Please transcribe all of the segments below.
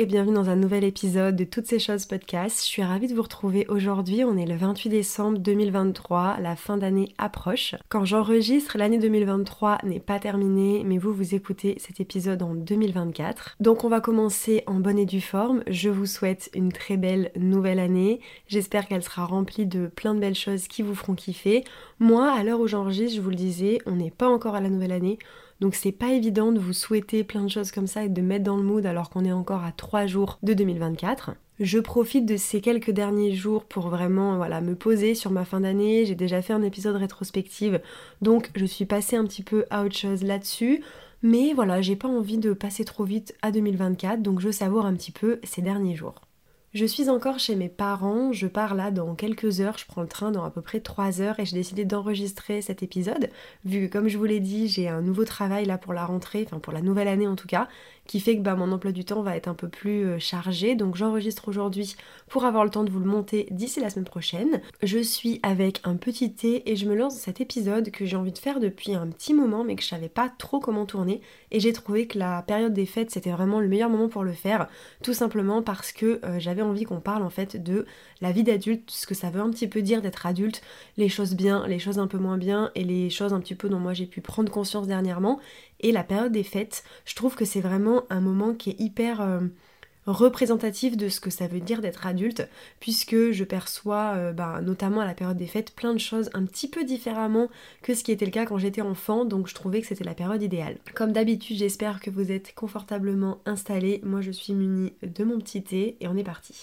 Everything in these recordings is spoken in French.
Et bienvenue dans un nouvel épisode de Toutes ces choses podcast. Je suis ravie de vous retrouver aujourd'hui. On est le 28 décembre 2023, la fin d'année approche. Quand j'enregistre, l'année 2023 n'est pas terminée, mais vous vous écoutez cet épisode en 2024. Donc on va commencer en bonne et due forme. Je vous souhaite une très belle nouvelle année. J'espère qu'elle sera remplie de plein de belles choses qui vous feront kiffer. Moi, à l'heure où j'enregistre, je vous le disais, on n'est pas encore à la nouvelle année. Donc c'est pas évident de vous souhaiter plein de choses comme ça et de mettre dans le mood alors qu'on est encore à 3 jours de 2024. Je profite de ces quelques derniers jours pour vraiment voilà, me poser sur ma fin d'année. J'ai déjà fait un épisode rétrospective, donc je suis passée un petit peu à autre chose là-dessus. Mais voilà, j'ai pas envie de passer trop vite à 2024, donc je savoure un petit peu ces derniers jours. Je suis encore chez mes parents, je pars là dans quelques heures, je prends le train dans à peu près 3 heures et j'ai décidé d'enregistrer cet épisode, vu que comme je vous l'ai dit, j'ai un nouveau travail là pour la rentrée, enfin pour la nouvelle année en tout cas, qui fait que bah, mon emploi du temps va être un peu plus euh, chargé, donc j'enregistre aujourd'hui pour avoir le temps de vous le monter d'ici la semaine prochaine. Je suis avec un petit thé et je me lance dans cet épisode que j'ai envie de faire depuis un petit moment mais que je savais pas trop comment tourner. Et j'ai trouvé que la période des fêtes c'était vraiment le meilleur moment pour le faire, tout simplement parce que euh, j'avais envie qu'on parle en fait de la vie d'adulte, ce que ça veut un petit peu dire d'être adulte, les choses bien, les choses un peu moins bien et les choses un petit peu dont moi j'ai pu prendre conscience dernièrement. Et la période des fêtes, je trouve que c'est vraiment un moment qui est hyper euh, représentatif de ce que ça veut dire d'être adulte, puisque je perçois, euh, bah, notamment à la période des fêtes, plein de choses un petit peu différemment que ce qui était le cas quand j'étais enfant, donc je trouvais que c'était la période idéale. Comme d'habitude, j'espère que vous êtes confortablement installés. Moi, je suis munie de mon petit thé et on est parti.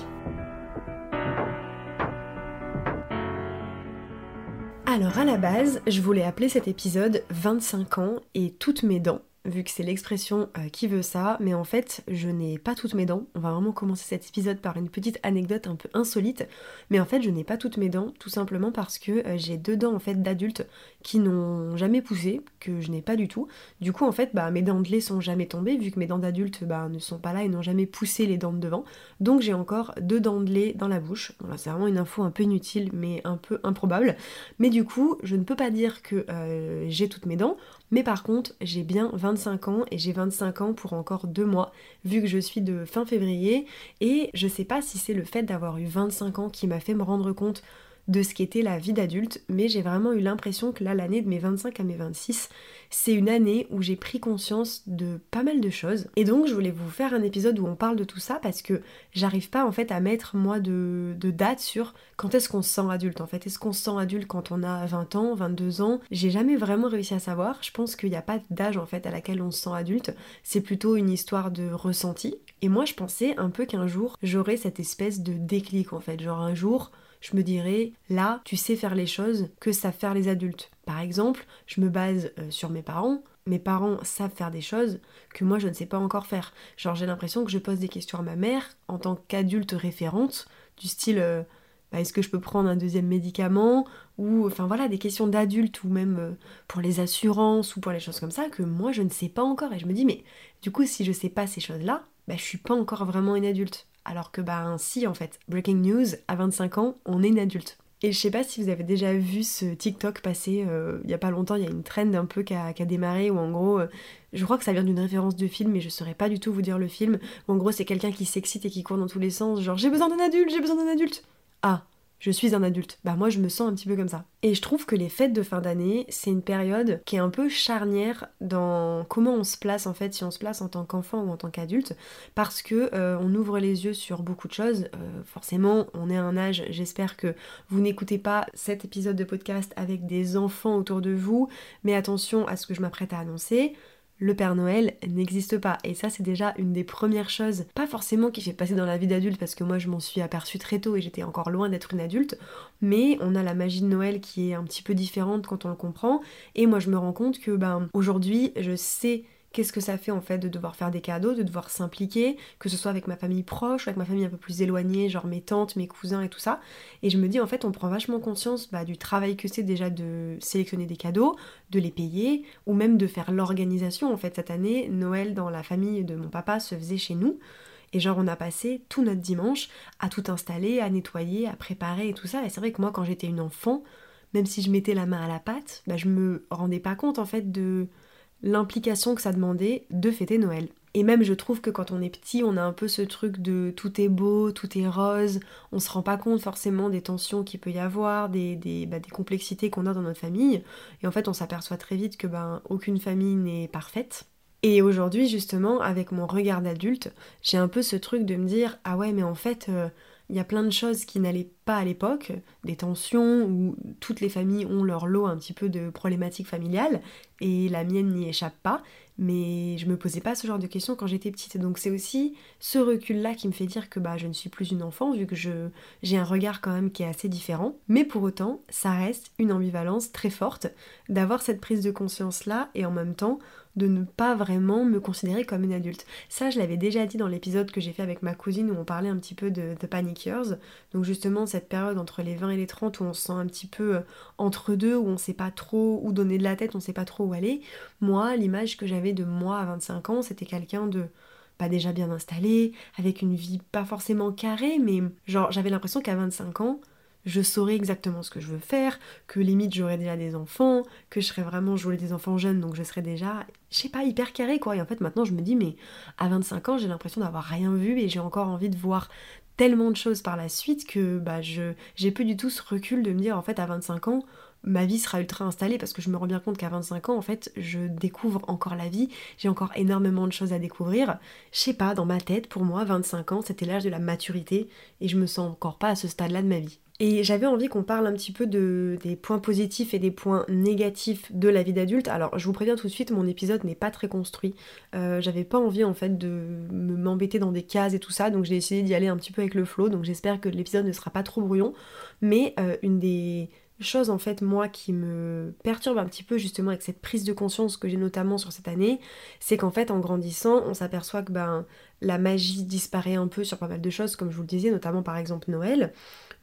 Alors à la base, je voulais appeler cet épisode 25 ans et toutes mes dents, vu que c'est l'expression euh, qui veut ça, mais en fait je n'ai pas toutes mes dents. On va vraiment commencer cet épisode par une petite anecdote un peu insolite, mais en fait je n'ai pas toutes mes dents, tout simplement parce que euh, j'ai deux dents en fait d'adultes qui n'ont jamais poussé, que je n'ai pas du tout. Du coup en fait bah, mes dents de lait sont jamais tombées, vu que mes dents d'adulte bah, ne sont pas là et n'ont jamais poussé les dents de devant. Donc j'ai encore deux dents de lait dans la bouche. Voilà, c'est vraiment une info un peu inutile mais un peu improbable. Mais du coup je ne peux pas dire que euh, j'ai toutes mes dents, mais par contre j'ai bien 25 ans et j'ai 25 ans pour encore deux mois, vu que je suis de fin février. Et je sais pas si c'est le fait d'avoir eu 25 ans qui m'a fait me rendre compte de ce qu'était la vie d'adulte, mais j'ai vraiment eu l'impression que là, l'année de mes 25 à mes 26, c'est une année où j'ai pris conscience de pas mal de choses. Et donc, je voulais vous faire un épisode où on parle de tout ça parce que j'arrive pas en fait à mettre moi de, de date sur quand est-ce qu'on se sent adulte en fait. Est-ce qu'on se sent adulte quand on a 20 ans, 22 ans? J'ai jamais vraiment réussi à savoir. Je pense qu'il n'y a pas d'âge en fait à laquelle on se sent adulte. C'est plutôt une histoire de ressenti. Et moi, je pensais un peu qu'un jour, j'aurais cette espèce de déclic en fait. Genre un jour, je me dirais, là, tu sais faire les choses que savent faire les adultes. Par exemple, je me base euh, sur mes parents. Mes parents savent faire des choses que moi je ne sais pas encore faire. Genre j'ai l'impression que je pose des questions à ma mère en tant qu'adulte référente, du style euh, bah, est-ce que je peux prendre un deuxième médicament? Ou enfin voilà des questions d'adultes ou même euh, pour les assurances ou pour les choses comme ça que moi je ne sais pas encore et je me dis mais du coup si je sais pas ces choses là bah je suis pas encore vraiment une adulte alors que bah si en fait, breaking news, à 25 ans, on est une adulte. Et je sais pas si vous avez déjà vu ce TikTok passer euh, il y a pas longtemps, il y a une trend un peu qui a, démarré où en gros, euh, je crois que ça vient d'une référence de film, mais je saurais pas du tout vous dire le film. Où en gros, c'est quelqu'un qui s'excite et qui court dans tous les sens, genre j'ai besoin d'un adulte, j'ai besoin d'un adulte. Ah, je suis un adulte. Bah moi je me sens un petit peu comme ça. Et je trouve que les fêtes de fin d'année, c'est une période qui est un peu charnière dans comment on se place en fait, si on se place en tant qu'enfant ou en tant qu'adulte, parce que euh, on ouvre les yeux sur beaucoup de choses. Euh, forcément, on est à un âge, j'espère que vous n'écoutez pas cet épisode de podcast avec des enfants autour de vous, mais attention à ce que je m'apprête à annoncer le Père Noël n'existe pas. Et ça, c'est déjà une des premières choses, pas forcément qui fait passer dans la vie d'adulte, parce que moi, je m'en suis aperçue très tôt et j'étais encore loin d'être une adulte, mais on a la magie de Noël qui est un petit peu différente quand on le comprend. Et moi, je me rends compte que, ben, aujourd'hui, je sais qu'est-ce que ça fait en fait de devoir faire des cadeaux, de devoir s'impliquer, que ce soit avec ma famille proche, avec ma famille un peu plus éloignée, genre mes tantes, mes cousins et tout ça. Et je me dis en fait on prend vachement conscience bah, du travail que c'est déjà de sélectionner des cadeaux, de les payer, ou même de faire l'organisation. En fait cette année, Noël dans la famille de mon papa se faisait chez nous. Et genre on a passé tout notre dimanche à tout installer, à nettoyer, à préparer et tout ça. Et c'est vrai que moi quand j'étais une enfant, même si je mettais la main à la pâte, bah, je me rendais pas compte en fait de l'implication que ça demandait de fêter Noël. Et même je trouve que quand on est petit, on a un peu ce truc de tout est beau, tout est rose, on se rend pas compte forcément des tensions qu'il peut y avoir, des, des, bah, complexités qu'on a dans notre famille. Et en fait on s'aperçoit très vite que ben, aucune famille n'est parfaite. Et aujourd'hui justement, avec mon regard d'adulte, j'ai un peu ce truc de me dire, ah ouais mais en fait... Euh, il y a plein de choses qui n'allaient pas à l'époque, des tensions où toutes les familles ont leur lot un petit peu de problématiques familiales et la mienne n'y échappe pas, mais je me posais pas ce genre de questions quand j'étais petite. Donc c'est aussi ce recul-là qui me fait dire que bah je ne suis plus une enfant vu que je j'ai un regard quand même qui est assez différent. Mais pour autant, ça reste une ambivalence très forte d'avoir cette prise de conscience là et en même temps de ne pas vraiment me considérer comme une adulte. Ça, je l'avais déjà dit dans l'épisode que j'ai fait avec ma cousine où on parlait un petit peu de The Panic. Donc justement, cette période entre les 20 et les 30 où on se sent un petit peu euh, entre deux, où on sait pas trop où donner de la tête, on sait pas trop où aller. Moi, l'image que j'avais de moi à 25 ans, c'était quelqu'un de pas déjà bien installé, avec une vie pas forcément carrée, mais genre j'avais l'impression qu'à 25 ans, je saurais exactement ce que je veux faire, que limite j'aurais déjà des enfants, que je serais vraiment, je des enfants jeunes, donc je serais déjà, je sais pas, hyper carré quoi. Et en fait maintenant je me dis, mais à 25 ans j'ai l'impression d'avoir rien vu et j'ai encore envie de voir tellement de choses par la suite que bah je j'ai plus du tout ce recul de me dire en fait à 25 ans ma vie sera ultra installée parce que je me rends bien compte qu'à 25 ans en fait je découvre encore la vie, j'ai encore énormément de choses à découvrir. Je sais pas, dans ma tête pour moi 25 ans c'était l'âge de la maturité et je me sens encore pas à ce stade-là de ma vie. Et j'avais envie qu'on parle un petit peu de, des points positifs et des points négatifs de la vie d'adulte. Alors je vous préviens tout de suite, mon épisode n'est pas très construit. Euh, j'avais pas envie en fait de m'embêter dans des cases et tout ça, donc j'ai essayé d'y aller un petit peu avec le flow. Donc j'espère que l'épisode ne sera pas trop brouillon. Mais euh, une des choses en fait moi qui me perturbe un petit peu justement avec cette prise de conscience que j'ai notamment sur cette année, c'est qu'en fait en grandissant on s'aperçoit que ben la magie disparaît un peu sur pas mal de choses comme je vous le disais, notamment par exemple Noël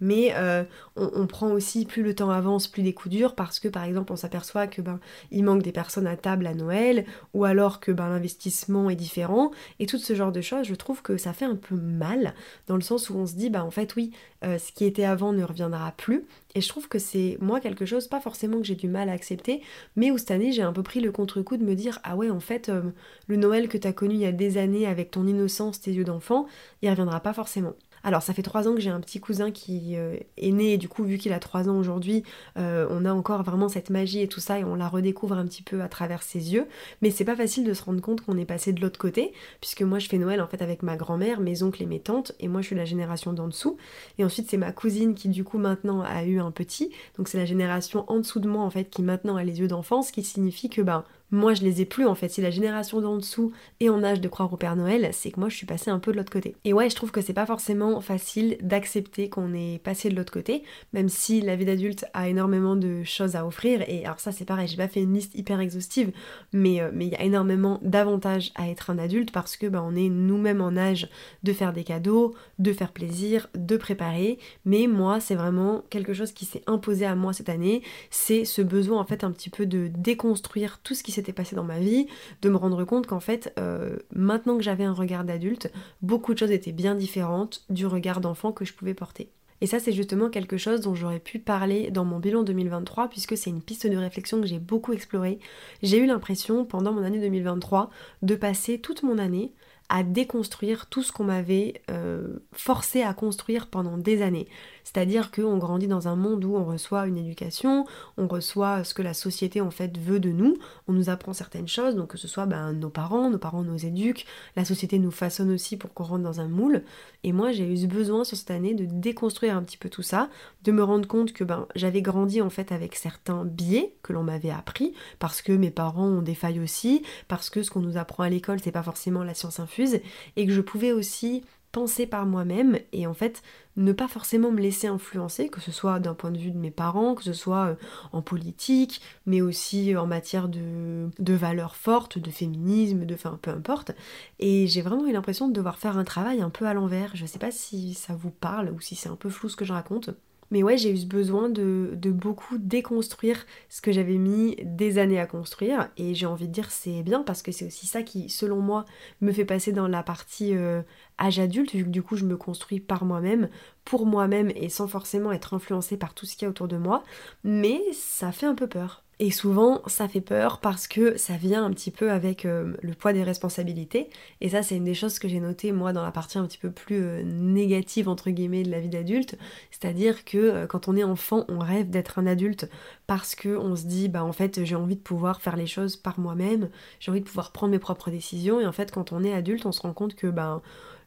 mais euh, on, prend aussi, plus le temps avance, plus des coups durs, parce que par exemple on s'aperçoit que ben il manque des personnes à table à Noël, ou alors que ben l'investissement est différent, et tout ce genre de choses, je trouve que ça fait un peu mal, dans le sens où on se dit, bah en fait oui, euh, ce qui était avant ne reviendra plus, et je trouve que c'est moi quelque chose, pas forcément que j'ai du mal à accepter, mais où cette année j'ai un peu pris le contre-coup de me dire, ah ouais en fait, euh, le Noël que t'as connu il y a des années avec ton innocence, tes yeux d'enfant, il reviendra pas forcément. Alors ça fait trois ans que j'ai un petit cousin qui euh, est né et du coup vu qu'il a trois ans aujourd'hui, euh, on a encore vraiment cette magie et tout ça et on la redécouvre un petit peu à travers ses yeux. Mais c'est pas facile de se rendre compte qu'on est passé de l'autre côté, puisque moi je fais Noël en fait avec ma grand-mère, mes oncles et mes tantes, et moi je suis la génération d'en dessous. Et ensuite c'est ma cousine qui du coup maintenant a eu un petit, donc c'est la génération en dessous de moi en fait qui maintenant a les yeux d'enfant, ce qui signifie que ben moi je les ai plus en fait. Si la génération d'en dessous est en âge de croire au Père Noël, c'est que moi je suis passée un peu de l'autre côté. Et ouais, je trouve que c'est pas forcément facile d'accepter qu'on est passé de l'autre côté, même si la vie d'adulte a énormément de choses à offrir. Et alors ça c'est pareil, j'ai pas fait une liste hyper exhaustive, mais euh, mais il y a énormément d'avantages à être un adulte parce que bah, on est nous-mêmes en âge de faire des cadeaux, de faire plaisir, de préparer. Mais moi c'est vraiment quelque chose qui s'est imposé à moi cette année, c'est ce besoin en fait un petit peu de déconstruire tout ce qui s'est passé dans ma vie, de me rendre compte qu'en fait, euh, maintenant que j'avais un regard d'adulte, beaucoup de choses étaient bien différentes du regard d'enfant que je pouvais porter. Et ça, c'est justement quelque chose dont j'aurais pu parler dans mon bilan 2023, puisque c'est une piste de réflexion que j'ai beaucoup explorée. J'ai eu l'impression, pendant mon année 2023, de passer toute mon année à déconstruire tout ce qu'on m'avait euh, forcé à construire pendant des années. C'est-à-dire qu'on grandit dans un monde où on reçoit une éducation, on reçoit ce que la société en fait veut de nous, on nous apprend certaines choses, donc que ce soit ben, nos parents, nos parents nous éduquent, la société nous façonne aussi pour qu'on rentre dans un moule. Et moi j'ai eu besoin sur cette année de déconstruire un petit peu tout ça, de me rendre compte que ben, j'avais grandi en fait avec certains biais que l'on m'avait appris, parce que mes parents ont des failles aussi, parce que ce qu'on nous apprend à l'école c'est pas forcément la science infuse, et que je pouvais aussi penser par moi-même et en fait ne pas forcément me laisser influencer, que ce soit d'un point de vue de mes parents, que ce soit euh, en politique, mais aussi en matière de, de valeurs fortes, de féminisme, de enfin peu importe. Et j'ai vraiment eu l'impression de devoir faire un travail un peu à l'envers. Je sais pas si ça vous parle ou si c'est un peu flou ce que je raconte. Mais ouais, j'ai eu ce besoin de, beaucoup déconstruire ce que j'avais mis des années à construire. Et j'ai envie de dire c'est bien parce que c'est aussi ça qui, selon moi, me fait passer dans la partie euh, âge adulte, vu que du coup je me construis par moi-même, pour moi-même et sans forcément être influencée par tout ce qu'il y a autour de moi. Mais ça fait un peu peur. Et souvent, ça fait peur parce que ça vient un petit peu avec euh, le poids des responsabilités. Et ça, c'est une des choses que j'ai notées, moi, dans la partie un petit peu plus euh, négative, entre guillemets, de la vie d'adulte. C'est-à-dire que euh, quand on est enfant, on rêve d'être un adulte parce qu'on se dit, bah en fait, j'ai envie de pouvoir faire les choses par moi-même, j'ai envie de pouvoir prendre mes propres décisions. Et en fait, quand on est adulte, on se rend compte que, bah,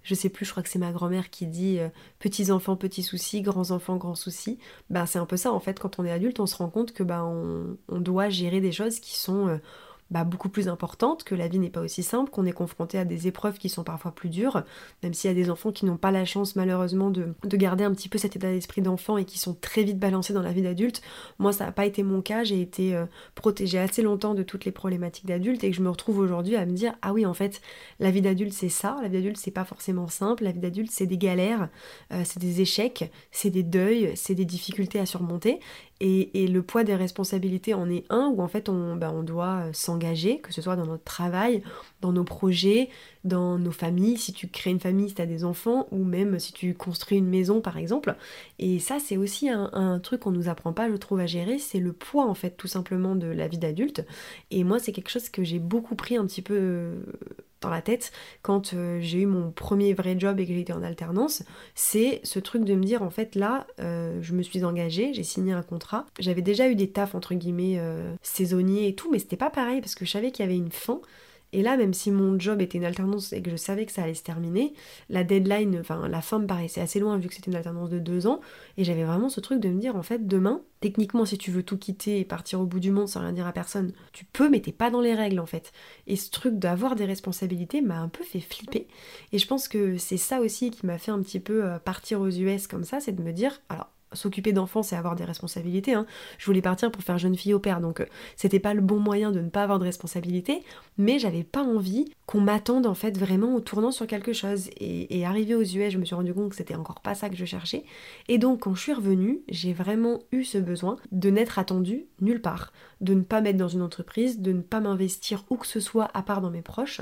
je sais plus, je crois que c'est ma grand-mère qui dit euh, petits enfants, petits soucis, grands enfants, grands soucis. Ben c'est un peu ça en fait, quand on est adulte, on se rend compte que ben on, doit gérer des choses qui sont euh, bah, beaucoup plus importante, que la vie n'est pas aussi simple, qu'on est confronté à des épreuves qui sont parfois plus dures, même s'il y a des enfants qui n'ont pas la chance malheureusement de, garder un petit peu cet état d'esprit d'enfant et qui sont très vite balancés dans la vie d'adulte. Moi ça n'a pas été mon cas, j'ai été euh, protégée assez longtemps de toutes les problématiques d'adulte et que je me retrouve aujourd'hui à me dire ah oui en fait la vie d'adulte c'est ça, la vie d'adulte c'est pas forcément simple, la vie d'adulte c'est des galères, euh, c'est des échecs, c'est des deuils, c'est des difficultés à surmonter et, le poids des responsabilités en est un où en fait on, bah, on doit euh, s'engager, que ce soit dans notre travail, dans nos projets, dans nos familles, si tu crées une famille, si tu as des enfants, ou même si tu construis une maison par exemple. Et ça c'est aussi un, un truc qu'on nous apprend pas, je trouve, à gérer, c'est le poids en fait tout simplement de la vie d'adulte. Et moi c'est quelque chose que j'ai beaucoup pris un petit peu euh, la tête quand euh, j'ai eu mon premier vrai job et que j'étais en alternance, c'est ce truc de me dire en fait là, euh, je me suis engagée, j'ai signé un contrat. J'avais déjà eu des tafs entre guillemets euh, saisonniers et tout, mais c'était pas pareil parce que je savais qu'il y avait une fin. Et là, même si mon job était une alternance et que je savais que ça allait se terminer, la deadline, enfin la fin me paraissait assez loin vu que c'était une alternance de deux ans. Et j'avais vraiment ce truc de me dire, en fait, demain, techniquement, si tu veux tout quitter et partir au bout du monde sans rien dire à personne, tu peux, mais t'es pas dans les règles en fait. Et ce truc d'avoir des responsabilités m'a un peu fait flipper. Et je pense que c'est ça aussi qui m'a fait un petit peu euh, partir aux US comme ça, c'est de me dire, alors s'occuper d'enfants, c'est avoir des responsabilités. Hein. Je voulais partir pour faire jeune fille au père, donc euh, c'était pas le bon moyen de ne pas avoir de responsabilités, mais j'avais pas envie qu'on m'attende en fait vraiment au tournant sur quelque chose. Et, et arrivé aux US, je me suis rendu compte que c'était encore pas ça que je cherchais. Et donc quand je suis revenue, j'ai vraiment eu ce besoin de n'être attendue nulle part, de ne pas mettre dans une entreprise, de ne pas m'investir où que ce soit à part dans mes proches,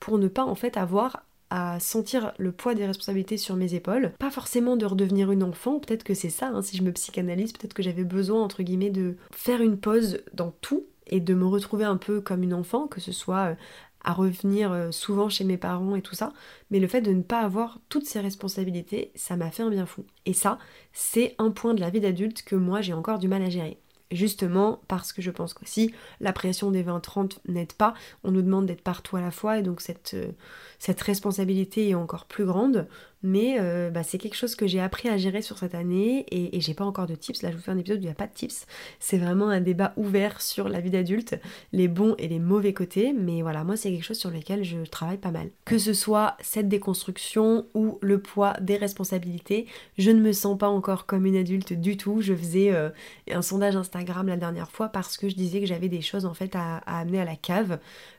pour ne pas en fait avoir à sentir le poids des responsabilités sur mes épaules. Pas forcément de redevenir une enfant, peut-être que c'est ça, hein, si je me psychanalyse, peut-être que j'avais besoin, entre guillemets, de faire une pause dans tout et de me retrouver un peu comme une enfant, que ce soit euh, à revenir euh, souvent chez mes parents et tout ça, mais le fait de ne pas avoir toutes ces responsabilités, ça m'a fait un bien fou. Et ça, c'est un point de la vie d'adulte que moi j'ai encore du mal à gérer justement parce que je pense qu'aussi la pression des 20-30 n'aide pas, on nous demande d'être partout à la fois et donc cette, euh, cette responsabilité est encore plus grande, mais euh, bah, c'est quelque chose que j'ai appris à gérer sur cette année et, j'ai pas encore de tips. Là, je vous fais un épisode où il n'y a pas de tips. C'est vraiment un débat ouvert sur la vie d'adulte, les bons et les mauvais côtés. Mais voilà, moi, c'est quelque chose sur lequel je travaille pas mal. Que ce soit cette déconstruction ou le poids des responsabilités, je ne me sens pas encore comme une adulte du tout. Je faisais euh, un sondage Instagram la dernière fois parce que je disais que j'avais des choses en fait à, amener à la cave,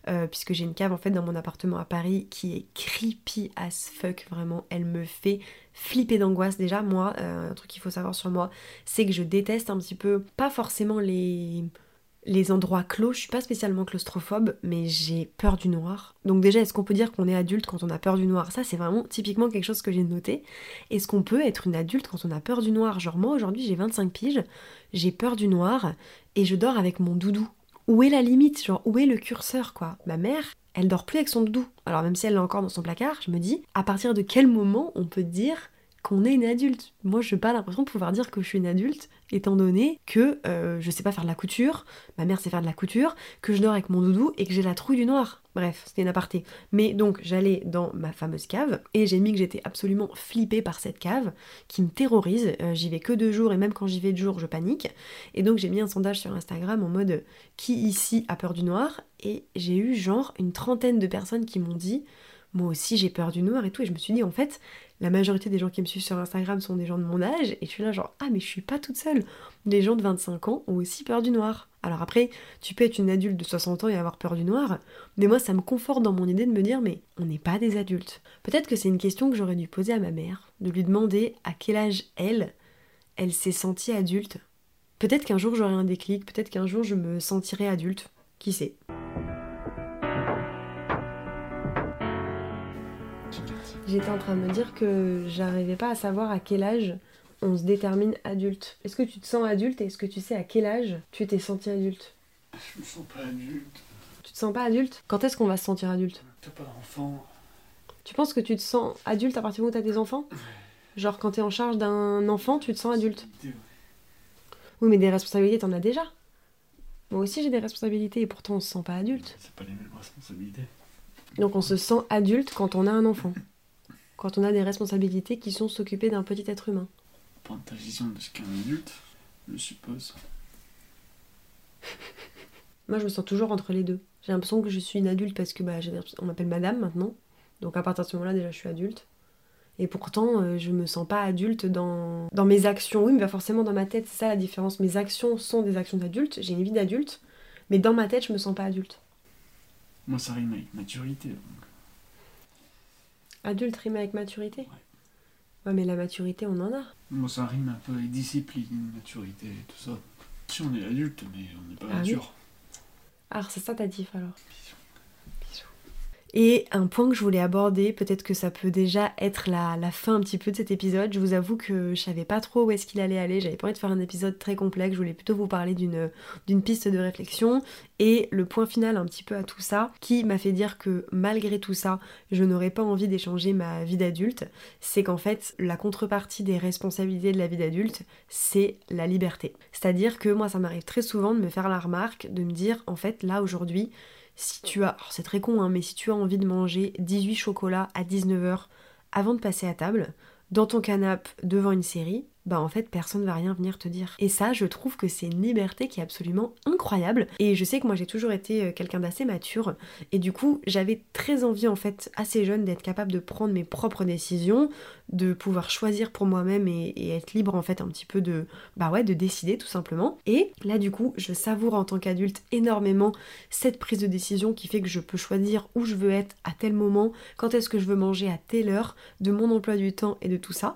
euh, puisque j'ai une cave en fait dans mon appartement à Paris qui est creepy as fuck, vraiment. Elle me fait flipper d'angoisse. Déjà, moi, euh, un truc qu'il faut savoir sur moi, c'est que je déteste un petit peu, pas forcément les les endroits clos, je suis pas spécialement claustrophobe, mais j'ai peur du noir. Donc déjà, est-ce qu'on peut dire qu'on est adulte quand on a peur du noir? Ça, c'est vraiment typiquement quelque chose que j'ai noté. Est-ce qu'on peut être une adulte quand on a peur du noir? Genre moi, aujourd'hui, j'ai 25 piges, j'ai peur du noir, et je dors avec mon doudou. Où est la limite? Genre, où est le curseur, quoi? Ma mère, elle dort plus avec son doudou. Alors même si elle l'a encore dans son placard, je me dis, à partir de quel moment on peut dire qu'on est une adulte. Moi, je n'ai pas l'impression de pouvoir dire que je suis une adulte, étant donné que euh, je sais pas faire de la couture, ma mère sait faire de la couture, que je dors avec mon doudou et que j'ai la trouille du noir. Bref, c'était une aparté. Mais donc, j'allais dans ma fameuse cave et j'ai mis que j'étais absolument flippée par cette cave qui me terrorise. Euh, j'y vais que deux jours et même quand j'y vais de jour, je panique. Et donc, j'ai mis un sondage sur Instagram en mode qui ici a peur du noir? Et j'ai eu genre une trentaine de personnes qui m'ont dit moi aussi j'ai peur du noir et tout. Et je me suis dit, en fait, la majorité des gens qui me suivent sur Instagram sont des gens de mon âge. Et je suis là, genre, ah, mais je suis pas toute seule. Les gens de 25 ans ont aussi peur du noir. Alors après, tu peux être une adulte de 60 ans et avoir peur du noir. Mais moi, ça me conforte dans mon idée de me dire, mais on n'est pas des adultes. Peut-être que c'est une question que j'aurais dû poser à ma mère, de lui demander à quel âge elle, elle s'est sentie adulte. Peut-être qu'un jour j'aurai un déclic, peut-être qu'un jour je me sentirai adulte, qui sait? J'étais en train de me dire que j'arrivais pas à savoir à quel âge on se détermine adulte. Est-ce que tu te sens adulte et est-ce que tu sais à quel âge tu t'es senti adulte? Je me sens pas adulte. Tu te sens pas adulte? Quand est-ce qu'on va se sentir adulte? T'as pas d'enfant. Tu penses que tu te sens adulte à partir du moment où t'as des enfants? Genre quand t'es en charge d'un enfant, tu te sens adulte? Oui, mais des responsabilités, t'en as déjà. Moi aussi j'ai des responsabilités et pourtant on se sent pas adulte. C'est pas les mêmes responsabilités. Donc on se sent adulte quand on a un enfant. Quand on a des responsabilités qui sont s'occuper d'un petit être humain. Prendre ta vision de ce qu'est un adulte, je suppose. Moi je me sens toujours entre les deux. J'ai l'impression que je suis une adulte parce que bah, on m'appelle madame maintenant. Donc à partir de ce moment-là déjà je suis adulte. Et pourtant euh, je me sens pas adulte dans, dans mes actions. Oui mais pas forcément dans ma tête, c'est ça la différence. Mes actions sont des actions d'adulte, j'ai une vie d'adulte. Mais dans ma tête je me sens pas adulte. Moi, ça rime avec maturité. donc. Adulte rime avec maturité Ouais mais la maturité on en a. Moi, ça rime un peu avec discipline, maturité, tout ça. Si on est adulte, mais on n'est pas Ah oui. mature. Ah c'est ça ta diff alors. Et un point que je voulais aborder, peut-être que ça peut déjà être la, fin un petit peu de cet épisode. Je vous avoue que je savais pas trop où est-ce qu'il allait aller. J'avais pas envie de faire un épisode très complexe. Je voulais plutôt vous parler d'une piste de réflexion. Et le point final un petit peu à tout ça, qui m'a fait dire que malgré tout ça, je n'aurais pas envie d'échanger ma vie d'adulte, c'est qu'en fait, la contrepartie des responsabilités de la vie d'adulte, c'est la liberté. C'est-à-dire que moi, ça m'arrive très souvent de me faire la remarque, de me dire, en fait, là aujourd'hui, si tu as, c'est très con, hein, mais si tu as envie de manger 18 chocolats à 19h avant de passer à table, dans ton canapé devant une série, bah en fait personne va rien venir te dire. Et ça, je trouve que c'est une liberté qui est absolument incroyable. Et je sais que moi j'ai toujours été euh, quelqu'un d'assez mature, et du coup j'avais très envie en fait assez jeune d'être capable de prendre mes propres décisions, de pouvoir choisir pour moi-même et, et être libre en fait un petit peu de bah ouais de décider tout simplement. Et là du coup je savoure en tant qu'adulte énormément cette prise de décision qui fait que je peux choisir où je veux être à tel moment, quand est-ce que je veux manger à telle heure, de mon emploi du temps et de tout ça.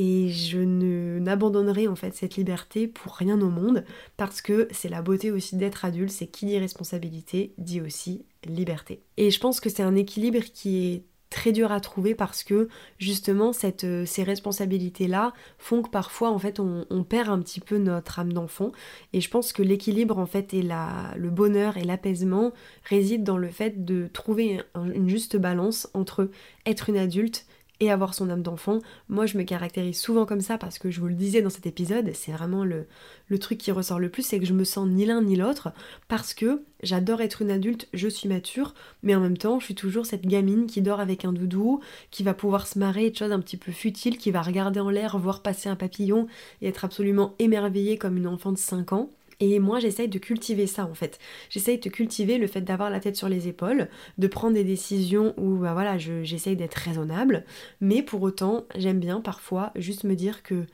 Et je ne n'abandonnerai en fait cette liberté pour rien au monde parce que c'est la beauté aussi d'être adulte, c'est qui dit responsabilité dit aussi liberté. Et je pense que c'est un équilibre qui est très dur à trouver parce que justement euh, ces responsabilités-là font que parfois en fait on, perd un petit peu notre âme d'enfant et je pense que l'équilibre en fait et le bonheur et l'apaisement résident dans le fait de trouver un- une juste balance entre être une adulte et avoir son âme d'enfant. Moi, je me caractérise souvent comme ça parce que je vous le disais dans cet épisode, c'est vraiment le, le truc qui ressort le plus, c'est que je me sens ni l'un ni l'autre parce que j'adore être une adulte, je suis mature, mais en même temps, je suis toujours cette gamine qui dort avec un doudou, qui va pouvoir se marrer de choses un petit peu futiles, qui va regarder en l'air, voir passer un papillon et être absolument émerveillée comme une enfant de 5 ans. Et moi, j'essaye de cultiver ça en fait. J'essaye de cultiver le fait d'avoir la tête sur les épaules, de prendre des décisions où bah voilà, je- j'essaye d'être raisonnable, mais pour autant, j'aime bien parfois juste me dire que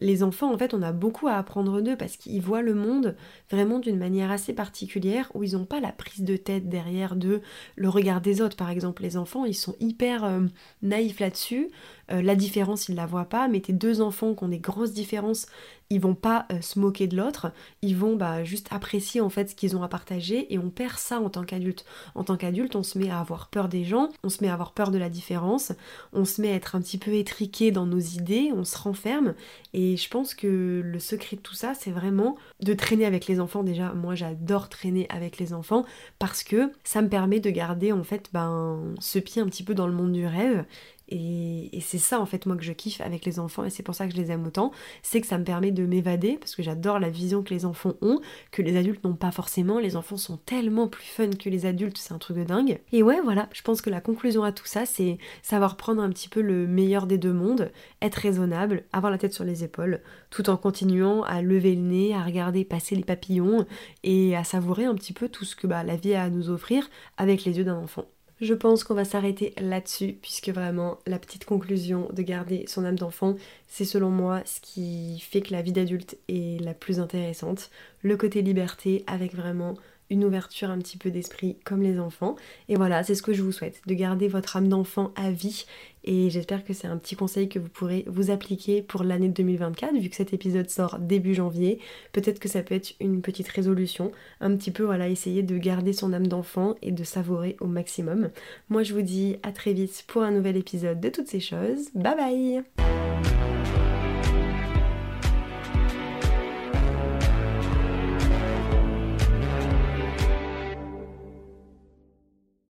les enfants, en fait, on a beaucoup à apprendre d'eux parce qu'ils voient le monde vraiment d'une manière assez particulière où ils n'ont pas la prise de tête derrière de le regard des autres. Par exemple, les enfants, ils sont hyper euh, naïfs là-dessus. Euh, la différence, ils la voient pas. Mais tes deux enfants qui ont des grosses différences, ils vont pas euh, se moquer de l'autre. Ils vont bah, juste apprécier en fait ce qu'ils ont à partager et on perd ça en tant qu'adulte. En tant qu'adulte, on se met à avoir peur des gens, on se met à avoir peur de la différence, on se met à être un petit peu étriqué dans nos idées, on se renferme. Et je pense que le secret de tout ça, c'est vraiment de traîner avec les enfants. Déjà, moi j'adore traîner avec les enfants parce que ça me permet de garder en fait ben, ce pied un petit peu dans le monde du rêve. Et, c'est ça en fait moi que je kiffe avec les enfants et c'est pour ça que je les aime autant, c'est que ça me permet de m'évader parce que j'adore la vision que les enfants ont, que les adultes n'ont pas forcément. Les enfants sont tellement plus fun que les adultes, c'est un truc de dingue. Et ouais voilà, je pense que la conclusion à tout ça c'est savoir prendre un petit peu le meilleur des deux mondes, être raisonnable, avoir la tête sur les épaules, tout en continuant à lever le nez, à regarder passer les papillons et à savourer un petit peu tout ce que bah, la vie a à nous offrir avec les yeux d'un enfant. Je pense qu'on va s'arrêter là-dessus, puisque vraiment la petite conclusion de garder son âme d'enfant, c'est selon moi ce qui fait que la vie d'adulte est la plus intéressante. Le côté liberté avec vraiment une ouverture un petit peu d'esprit comme les enfants. Et voilà, c'est ce que je vous souhaite, de garder votre âme d'enfant à vie. Et j'espère que c'est un petit conseil que vous pourrez vous appliquer pour l'année 2024, vu que cet épisode sort début janvier. Peut-être que ça peut être une petite résolution, un petit peu, voilà, essayer de garder son âme d'enfant et de savourer au maximum. Moi, je vous dis à très vite pour un nouvel épisode de toutes ces choses. Bye bye